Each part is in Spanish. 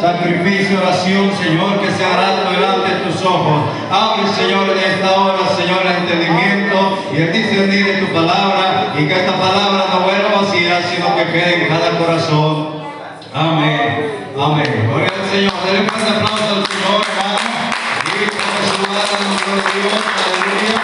sacrificio, oración, Señor, que sea agradable delante de tus ojos. Abre, Señor, en esta hora, Señor, el entendimiento y el discernir de tu palabra y que esta palabra no vuelva vacía, sino que quede en cada corazón. Amén. Amén. Gloria al Señor. Denle un aplauso al Señor, hermano. Y saludar a nuestro Dios. Aleluya.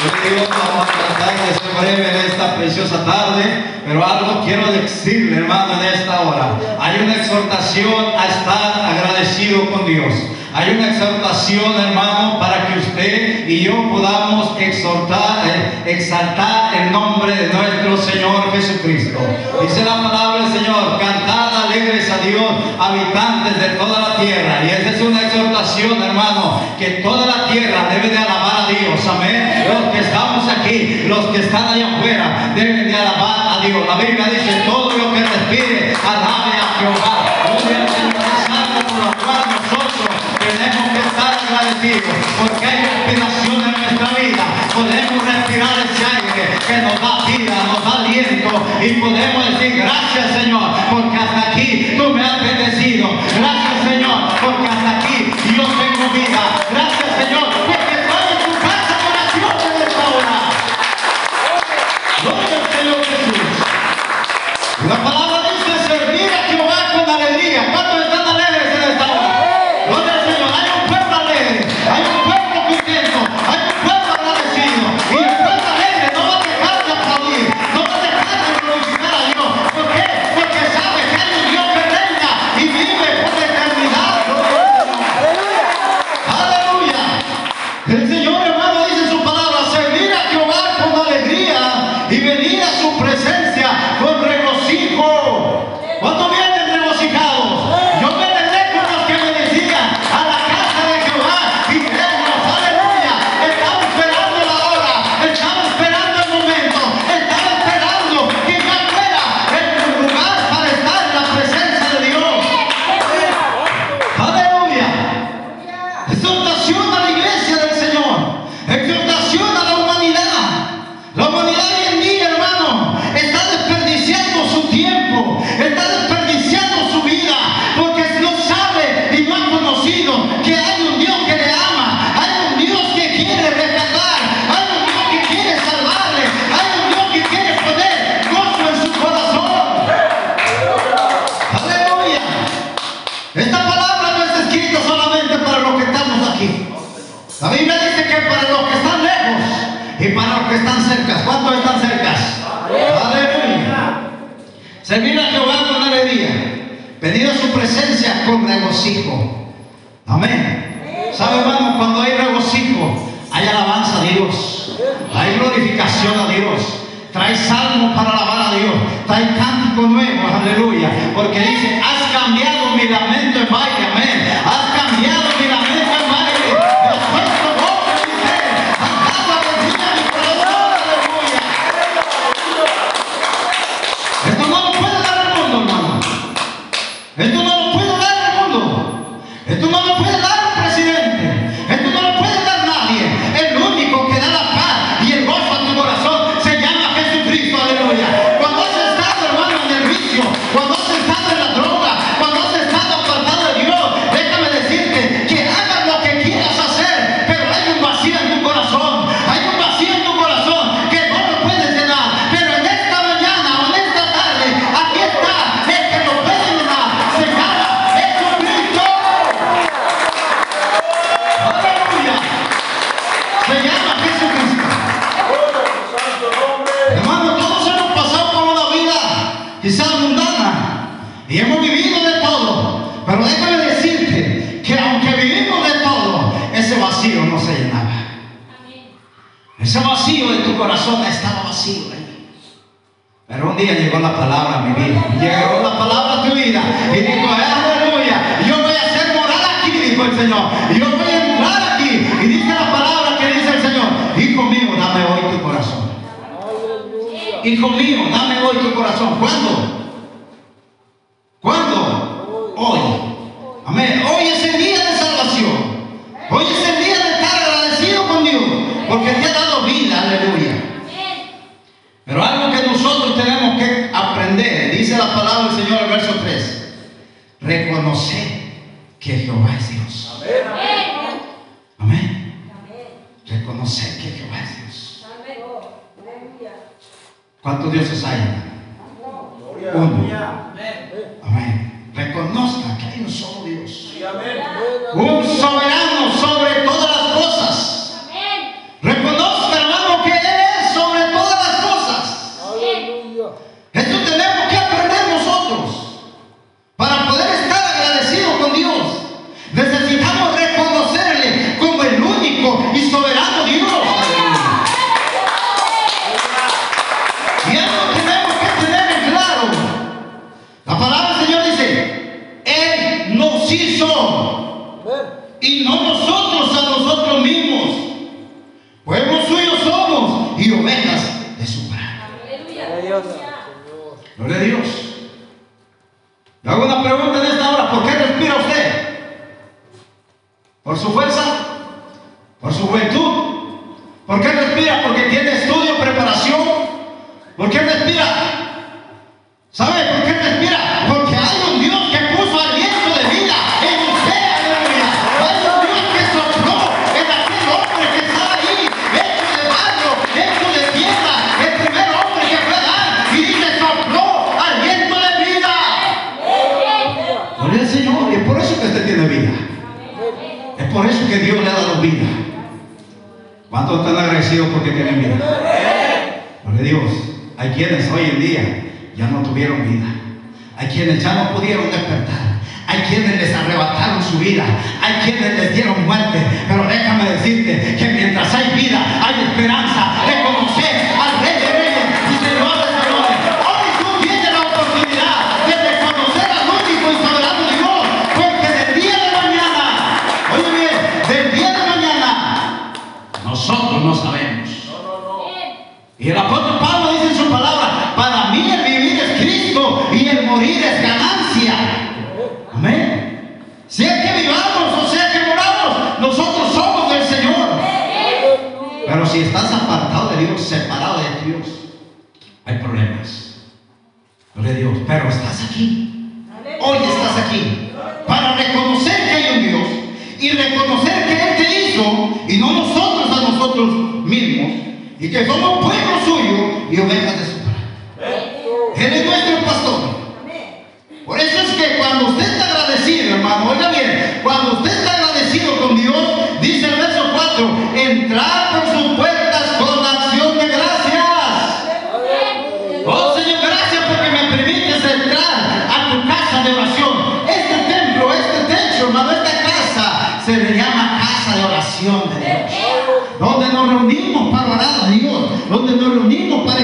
Gloria a Dios, vamos a tratar de breve en esta preciosa tarde, pero algo quiero decirle, hermano, en esta hora. Hay una exhortación a estar agradecido con Dios. Hay una exhortación, hermano, para que usted y yo podamos exhortar, eh, exaltar el nombre de nuestro Señor Jesucristo. Dice la palabra del Señor, Habitantes de toda la tierra. Y esa es una exhortación, hermano, que toda la tierra debe de alabar a Dios. Amén. Los que estamos aquí, los que están allá afuera, deben de alabar a Dios. La Biblia dice, todo lo que respire, alabe a Jehová. Tenemos que estar agradecidos porque hay respiración en nuestra vida. Podemos respirar ese aire que nos da vida, nos da aliento y podemos decir gracias Señor porque tú me has bendecido. Gracias Señor porque y venir a su presencia Servir a Jehová con alegría. Pedir a su presencia con regocijo. Amén. ¿Sabe, hermano? Cuando hay regocijo, hay alabanza a Dios. Hay glorificación a Dios. Trae salmos para alabar a Dios. Trae cánticos nuevos, aleluya. Porque dice, has cambiado mi lamento en baile, amén. Ese vacío de tu corazón estaba vacío. ahí. Pero un día llegó la palabra a mi vida. Llegó la palabra a tu vida. Y dijo, aleluya, yo voy a hacer morar aquí, dijo el Señor. Yo voy a entrar aquí. Y dice la palabra que dice el Señor, hijo mío, dame hoy tu corazón. Hijo mío, dame hoy tu corazón. ¿Cuándo? ¿Cuándo? Hoy. Amén. Hoy es el día de salvación. Hoy es el día de estar agradecido con Dios. Porque te ha dado vida. Aleluya. Pero algo que nosotros tenemos que aprender, dice la palabra del Señor el verso 3, reconocer que Jehová es Dios. Amén. Reconocer que Jehová es Dios. ¿Cuántos dioses hay? Uno. Amén. Reconozca que hay un solo Dios. Un soberano sobre todas las cosas. Reconozca, hermano, que Él es sobre todas las cosas. Esto tenemos que aprender nosotros. Para poder estar agradecidos con Dios, necesitamos reconocerle como el único y soberano Dios. Y eso tenemos que tener en claro. La palabra del Señor dice, Él nos hizo y no nosotros a nosotros mismos. Pueblo suyo somos y ovejas de su prado. Gloria a Dios. Le hago una pregunta en esta hora. ¿Por qué respira usted? ¿Por su fuerza? ¿Por su juventud? ¿Por qué respira? ¿Porque tiene estudio, preparación? ¿Por qué respira? ¿Sabe por qué respira? Quienes ya no pudieron despertar. Dios. Pero estás aquí. Hoy estás aquí. Para reconocer que hay un Dios y reconocer que Él te hizo y no nosotros a nosotros mismos. Y que somos pueblo suyo y ovejas de de Dios. Donde nos reunimos para orar a Dios, donde nos reunimos para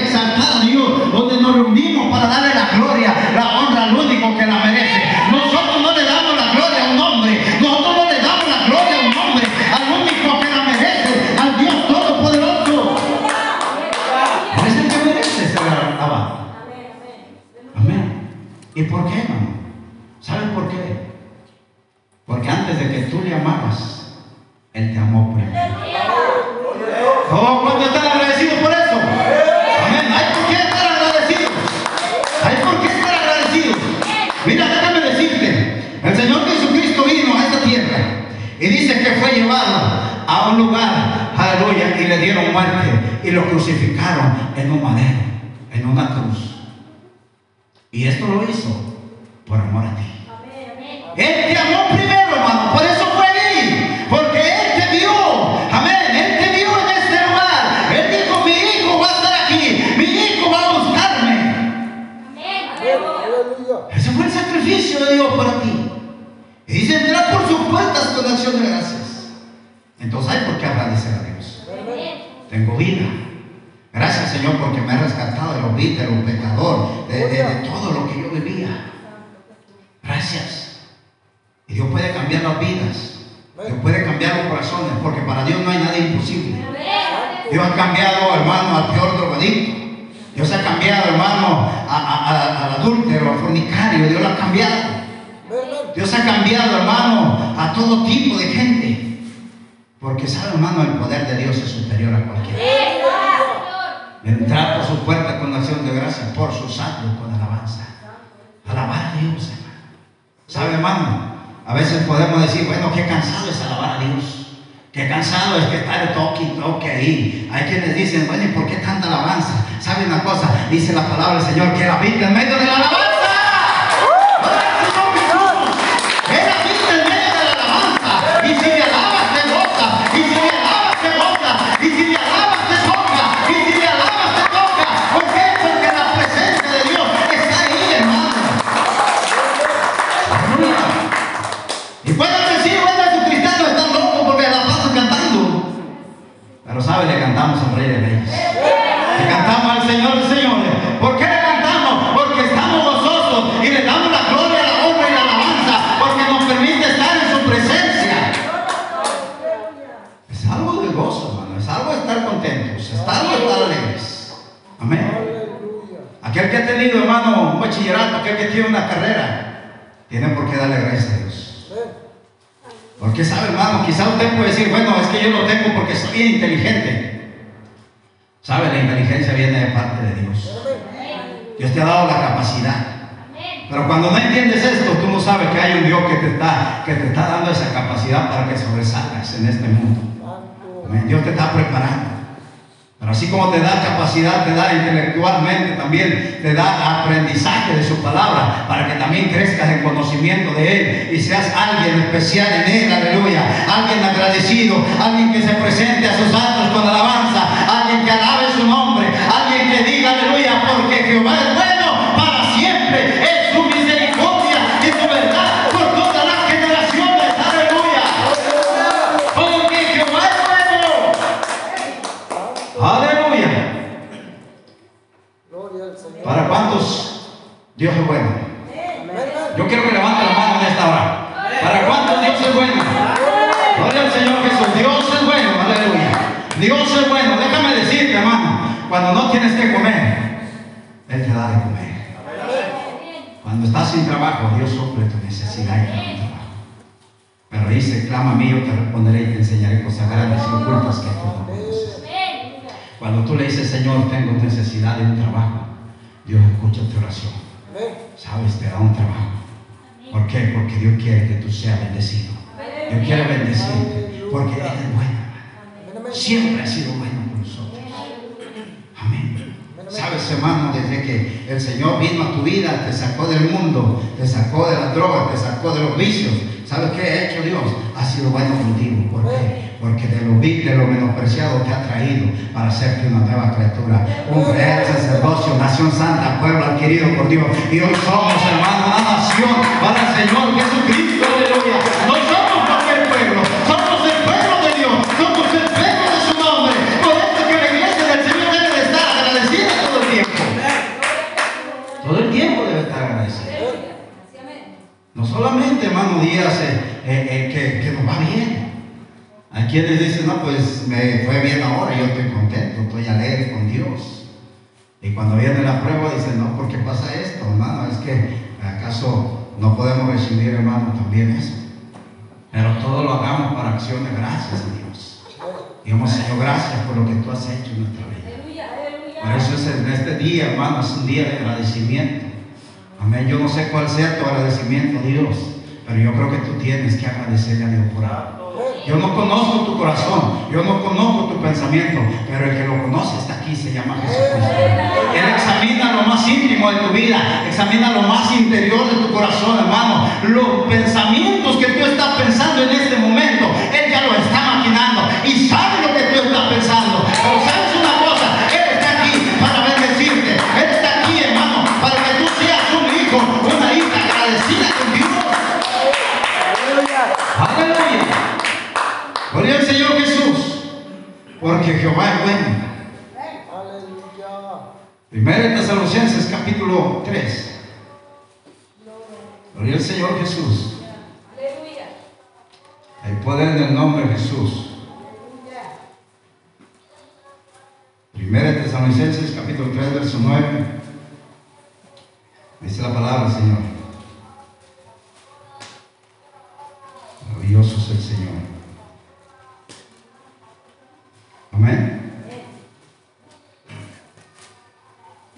fue llevado a un lugar, aleluya, y le dieron muerte y lo crucificaron en un madero, en una cruz. Y esto lo hizo por amor a ti. Entonces hay por qué agradecer a Dios. Tengo vida. Gracias Señor porque me has rescatado de los vidas, de los pecadores, de, de- todo lo que yo vivía. Gracias. Y Dios puede cambiar las vidas. Dios puede cambiar los corazones porque para Dios no hay nada imposible. Dios ha cambiado, hermano, al peor drogadicto. Dios ha cambiado, hermano, al adúltero, al fornicario. Dios lo ha cambiado. Dios ha cambiado, hermano, a todo tipo de gente. Porque sabe, hermano, el poder de Dios es superior a cualquier. Entrar por sus puertas con acción de gracia, por sus atrios con alabanza. Alabar a Dios, hermano. ¿Sabe, hermano? a veces podemos decir, bueno, qué cansado es alabar a Dios. Qué cansado es que está el toque y toque ahí. Hay quienes dicen, bueno, ¿y por qué tanta alabanza? ¿Sabe una cosa? Dice la palabra del Señor que la vida en medio de la alabanza. Aquel que Dios. Dios te ha dado la capacidad. Pero cuando no entiendes esto, tú no sabes que hay un Dios que te está, que te está dando esa capacidad para que sobresalgas en este mundo. Dios te está preparando. Pero así como te da capacidad, te da intelectualmente, también te da aprendizaje de su palabra, para que también crezcas en conocimiento de Él y seas alguien especial en Él, aleluya. Alguien agradecido, alguien que se presente a sus actos con alabanza, alguien que alabe Jehová es bueno para siempre. Es su misericordia y su verdad por todas las generaciones, aleluya. Porque Jehová es bueno. Aleluya. ¿Para cuántos Dios es bueno? Yo quiero que levante la mano en esta hora. ¿Para cuántos Dios es bueno? Gloria al Señor Jesús. Dios es bueno, aleluya. Dios es bueno. Déjame decirte, hermano, cuando no tienes que comer, Él te da de comer. Cuando estás sin trabajo, Dios suple tu necesidad y un trabajo. Pero dice, clama a mí, yo te responderé y te enseñaré cosas grandes y ocultas que tú no conoces. Cuando tú le dices, Señor, tengo necesidad de un trabajo, Dios escucha tu oración. Sabes, te da un trabajo. ¿Por qué? Porque Dios quiere que tú seas bendecido. Dios quiere bendecirte. Porque Él es bueno. Siempre ha sido bueno. Sabes, hermano, desde que el Señor vino a tu vida, te sacó del mundo, te sacó de las drogas, te sacó de los vicios. ¿Sabes qué ha hecho Dios? Ha sido bueno contigo. ¿Por qué? Porque de lo vil, de lo menospreciado te ha traído para hacerte una nueva criatura. Un real sacerdocio, nación santa, pueblo adquirido por Dios. Y hoy somos, hermano, una nación para el Señor Jesucristo. Aleluya. Me fue bien ahora, yo estoy contento, estoy alegre con Dios. Y cuando viene la prueba, dicen, no, ¿por qué pasa esto, hermano? Es que, ¿acaso no podemos recibir, hermano, también eso? Pero todo lo hagamos para acción de gracias a Dios. Digamos, Señor, gracias por lo que tú has hecho en nuestra vida. Por eso es en este día, hermano, es un día de agradecimiento. Amén. Yo no sé cuál sea tu agradecimiento Dios, pero yo creo que tú tienes que agradecerle a Dios por algo. Yo no conozco tu corazón, yo no conozco tu pensamiento, pero el que lo conoce está aquí, se llama Jesucristo. Él examina lo más íntimo de tu vida, examina lo más interior de tu corazón, hermano. Los pensamientos que tú estás pensando en este momento, Gloria al Señor Jesús. Porque Jehová es bueno. Primera de Tesalonicenses capítulo 3. Gloria al Señor Jesús. Hay poder en el nombre de Jesús. Primera de Tesalonicenses capítulo 3, verso 9. Dice la palabra, Señor. Maravilloso es el Señor. Amén.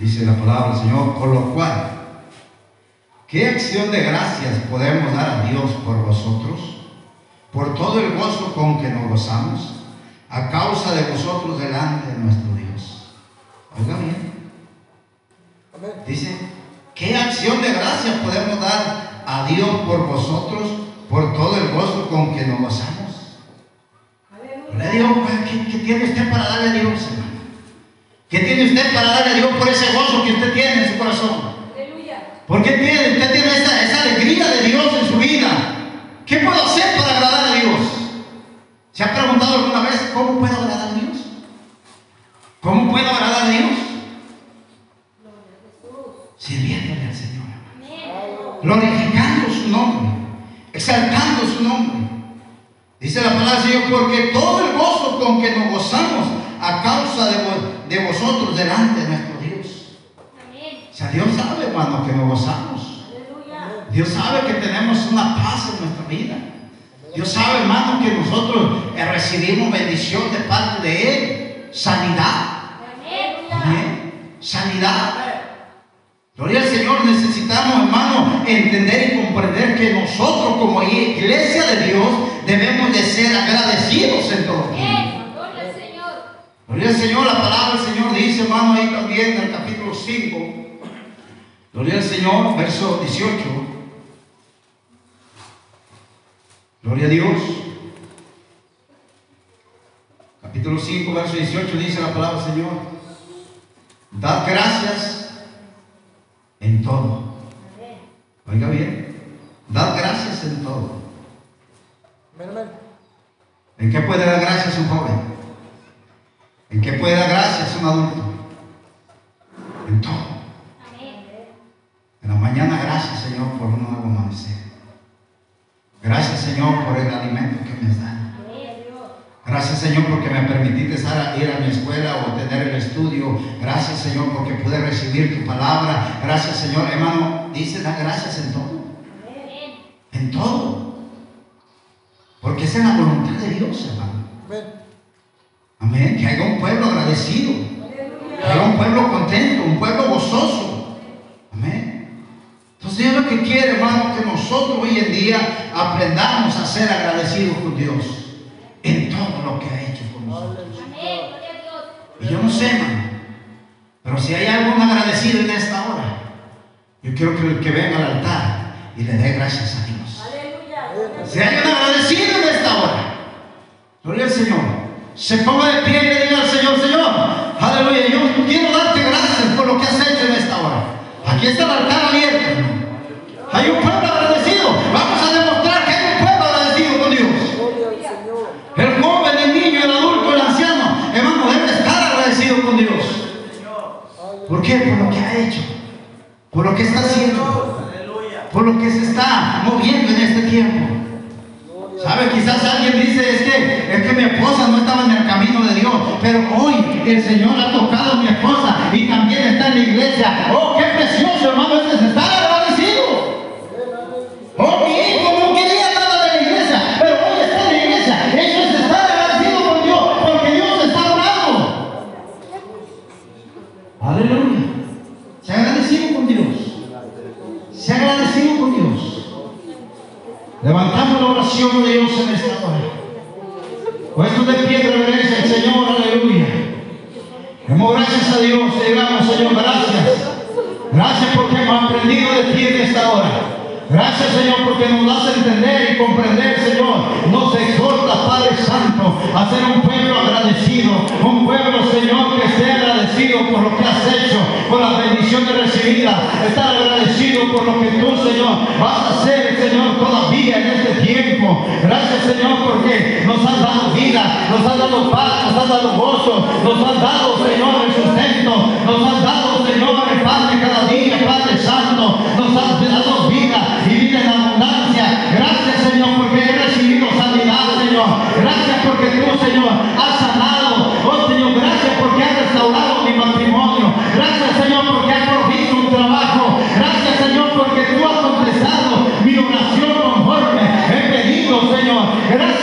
Dice la palabra del Señor, por lo cual, ¿Qué acción de gracias podemos dar a Dios por vosotros? Por todo el gozo con que nos gozamos, a causa de vosotros delante de nuestro Dios. Oiga bien. Dice, ¿qué acción de gracias podemos dar a Dios por vosotros, por todo el gozo con que nos gozamos? Le digo, ¿qué, ¿qué, tiene usted para darle a Dios, hermano? ¿Qué tiene usted para darle a Dios por ese gozo que usted tiene en su corazón? ¿Por qué tiene, usted tiene esa, esa alegría de Dios en su vida? ¿Qué puedo hacer para agradar a Dios? ¿Se ha preguntado alguna vez cómo puedo agradar a Dios? ¿Cómo puedo agradar a Dios? Sirviéndole al Señor. Glorificando su nombre. Exaltando su nombre. Dice la palabra del Señor, porque todo el gozo con que nos gozamos a causa de, de vosotros delante de nuestro Dios. O sea, Dios sabe, hermano, que nos gozamos. Dios sabe que tenemos una paz en nuestra vida. Dios sabe, hermano, que nosotros eh, recibimos bendición de parte de Él. Sanidad. Amén. Sanidad. Gloria al Señor, necesitamos, hermano, entender y comprender que nosotros como iglesia de Dios debemos de ser agradecidos en todo Gloria al Señor, la palabra del Señor dice, hermano, ahí también en el capítulo 5. Gloria al Señor, verso 18. Gloria a Dios. Capítulo 5, verso 18 dice la palabra del Señor. Dad gracias en todo. Oiga bien. Dad gracias en todo. ¿En qué puede dar gracias un joven? ¿En qué puede dar gracias un adulto? En todo. En la mañana, gracias Señor por un nuevo amanecer. Gracias Señor por el alimento que me dado. Gracias Señor porque me permitiste ir a mi escuela o tener el estudio. Gracias Señor porque pude recibir tu palabra. Gracias Señor, hermano, dice da gracias en todo. En todo. Porque esa es la voluntad de Dios, hermano. Amén. Que haya un pueblo agradecido. Que haya un pueblo contento, un pueblo gozoso. Amén. Entonces Dios lo que quiere, hermano, que nosotros hoy en día aprendamos a ser agradecidos con Dios en todo lo que ha hecho con nosotros. Y yo no sé, hermano, pero si hay algún agradecido en esta hora, yo quiero que el que venga al altar y le dé gracias a Dios. Si hay un agradecido en esta hora, gloria al Señor se ponga de pie y le diga al Señor, Señor, aleluya, yo quiero darte gracias por lo que has hecho en esta hora. Aquí está el altar abierto. Hay un pueblo agradecido. Vamos a demostrar que hay un pueblo agradecido con Dios. El joven, el niño, el adulto, el anciano, hermano, debe estar agradecido con Dios. ¿Por qué? Por lo que ha hecho. Por lo que está haciendo. Por lo que se está moviendo en este tiempo. Quizás alguien dice, es que, es que mi esposa no estaba en el camino de Dios, pero hoy el Señor ha tocado a mi esposa y también está en la iglesia. Oh, qué precioso, hermano, es estar agradecido. Oh, mi hijo no quería nada de la iglesia, pero hoy está en la iglesia. Eso es estar agradecido con Dios, porque Dios está orando. Aleluya. Se agradecido con Dios. Se agradecido con Dios. Levantamos la oración de Dios en esta hora. Puesto de pie reverencia Señor, aleluya. Demos gracias a Dios, digamos, Señor, gracias. Gracias porque hemos aprendido de ti en esta hora. Gracias, Señor, porque nos das a entender y comprender, Señor. Nos exhorta, Padre Santo, a ser un pueblo agradecido. Un pueblo, Señor, que esté agradecido por lo que has hecho, por las bendiciones recibidas. Estar agradecido por lo que tú, Señor, vas a hacer, Señor, todavía en este tiempo. Gracias, Señor, porque nos has dado vida, nos has dado paz, nos has dado gozo, nos has dado, Señor, el sustento, nos has dado,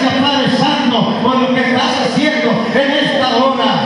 Gracias Padre por lo que estás haciendo en esta hora.